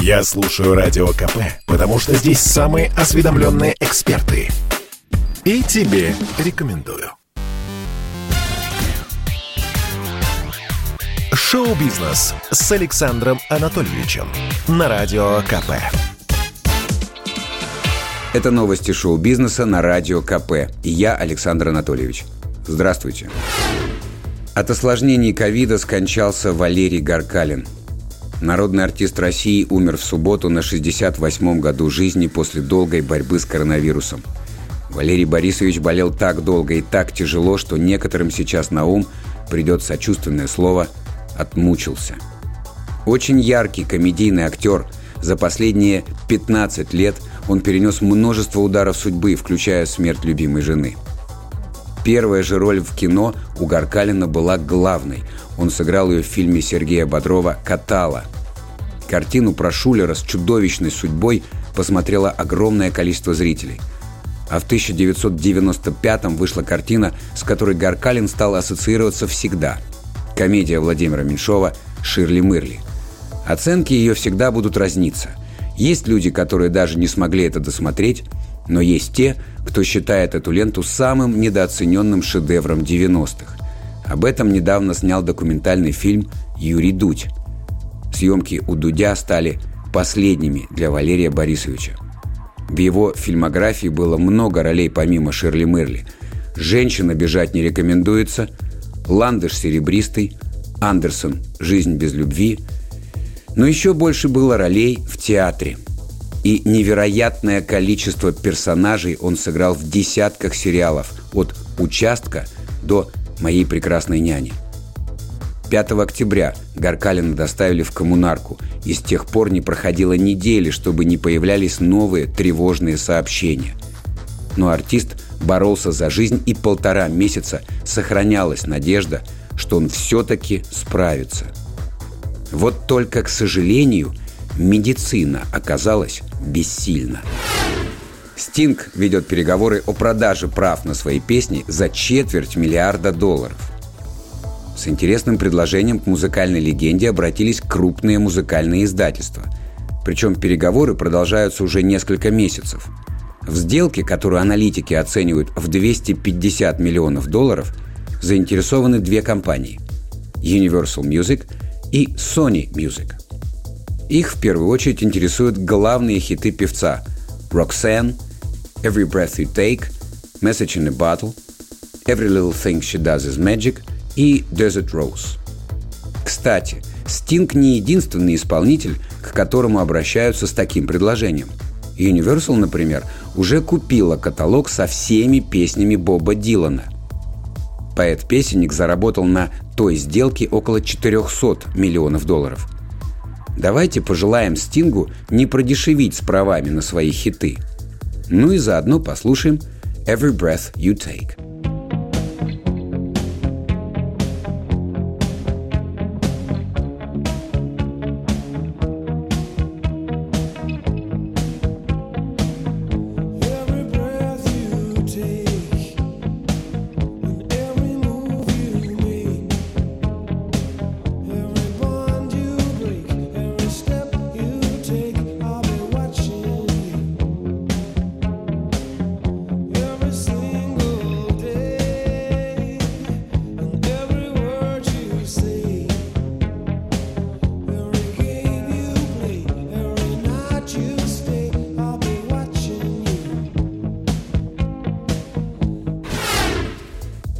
Я слушаю Радио КП, потому что здесь самые осведомленные эксперты. И тебе рекомендую. Шоу-бизнес с Александром Анатольевичем на Радио КП. Это новости шоу-бизнеса на Радио КП. И я, Александр Анатольевич. Здравствуйте. От осложнений ковида скончался Валерий Гаркалин. Народный артист России умер в субботу на 68-м году жизни после долгой борьбы с коронавирусом. Валерий Борисович болел так долго и так тяжело, что некоторым сейчас на ум придет сочувственное слово «отмучился». Очень яркий комедийный актер. За последние 15 лет он перенес множество ударов судьбы, включая смерть любимой жены – Первая же роль в кино у Гаркалина была главной. Он сыграл ее в фильме Сергея Бодрова «Катала». Картину про Шулера с чудовищной судьбой посмотрело огромное количество зрителей. А в 1995-м вышла картина, с которой Гаркалин стал ассоциироваться всегда. Комедия Владимира Меньшова «Ширли Мырли». Оценки ее всегда будут разниться. Есть люди, которые даже не смогли это досмотреть, но есть те, кто считает эту ленту самым недооцененным шедевром 90-х. Об этом недавно снял документальный фильм «Юрий Дудь». Съемки у Дудя стали последними для Валерия Борисовича. В его фильмографии было много ролей помимо Ширли Мерли. «Женщина бежать не рекомендуется», «Ландыш серебристый», «Андерсон. Жизнь без любви». Но еще больше было ролей в театре – и невероятное количество персонажей он сыграл в десятках сериалов, от «Участка» до «Моей прекрасной няни». 5 октября Гаркалина доставили в коммунарку, и с тех пор не проходило недели, чтобы не появлялись новые тревожные сообщения. Но артист боролся за жизнь, и полтора месяца сохранялась надежда, что он все-таки справится. Вот только, к сожалению, медицина оказалась бессильна. Стинг ведет переговоры о продаже прав на свои песни за четверть миллиарда долларов. С интересным предложением к музыкальной легенде обратились крупные музыкальные издательства. Причем переговоры продолжаются уже несколько месяцев. В сделке, которую аналитики оценивают в 250 миллионов долларов, заинтересованы две компании – Universal Music и Sony Music – их в первую очередь интересуют главные хиты певца «Roxanne», «Every Breath You Take», «Message in a Bottle», «Every Little Thing She Does Is Magic» и «Desert Rose». Кстати, Стинг не единственный исполнитель, к которому обращаются с таким предложением. Universal, например, уже купила каталог со всеми песнями Боба Дилана. Поэт-песенник заработал на той сделке около 400 миллионов долларов – Давайте пожелаем Стингу не продешевить с правами на свои хиты. Ну и заодно послушаем «Every Breath You Take».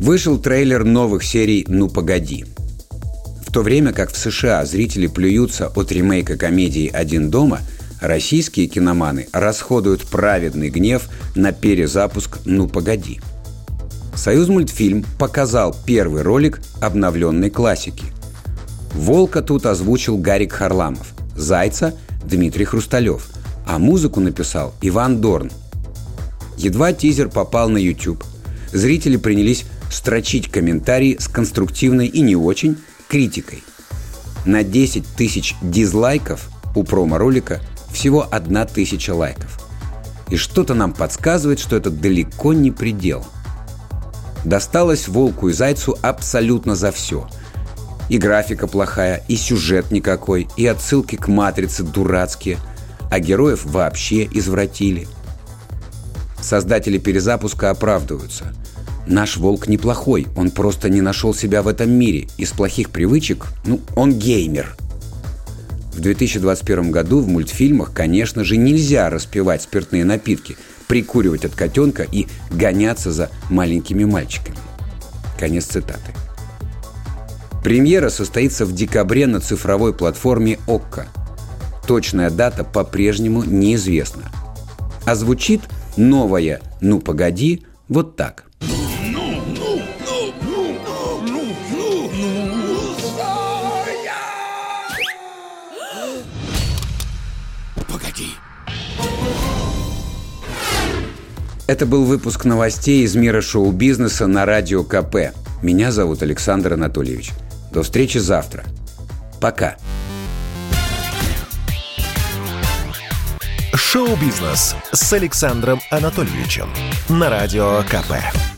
Вышел трейлер новых серий «Ну погоди». В то время как в США зрители плюются от ремейка комедии «Один дома», российские киноманы расходуют праведный гнев на перезапуск «Ну погоди». Союз мультфильм показал первый ролик обновленной классики. Волка тут озвучил Гарик Харламов, Зайца – Дмитрий Хрусталев, а музыку написал Иван Дорн. Едва тизер попал на YouTube, зрители принялись строчить комментарии с конструктивной и не очень критикой. На 10 тысяч дизлайков у промо-ролика всего одна тысяча лайков. И что-то нам подсказывает, что это далеко не предел. Досталось волку и зайцу абсолютно за все. И графика плохая, и сюжет никакой, и отсылки к «Матрице» дурацкие, а героев вообще извратили. Создатели перезапуска оправдываются. Наш волк неплохой, он просто не нашел себя в этом мире. Из плохих привычек, ну, он геймер. В 2021 году в мультфильмах, конечно же, нельзя распивать спиртные напитки, прикуривать от котенка и гоняться за маленькими мальчиками. Конец цитаты. Премьера состоится в декабре на цифровой платформе ОККО. Точная дата по-прежнему неизвестна. А звучит новая «Ну погоди» вот так. Погоди. Это был выпуск новостей из мира шоу-бизнеса на Радио КП. Меня зовут Александр Анатольевич. До встречи завтра. Пока. Шоу-бизнес с Александром Анатольевичем на Радио КП.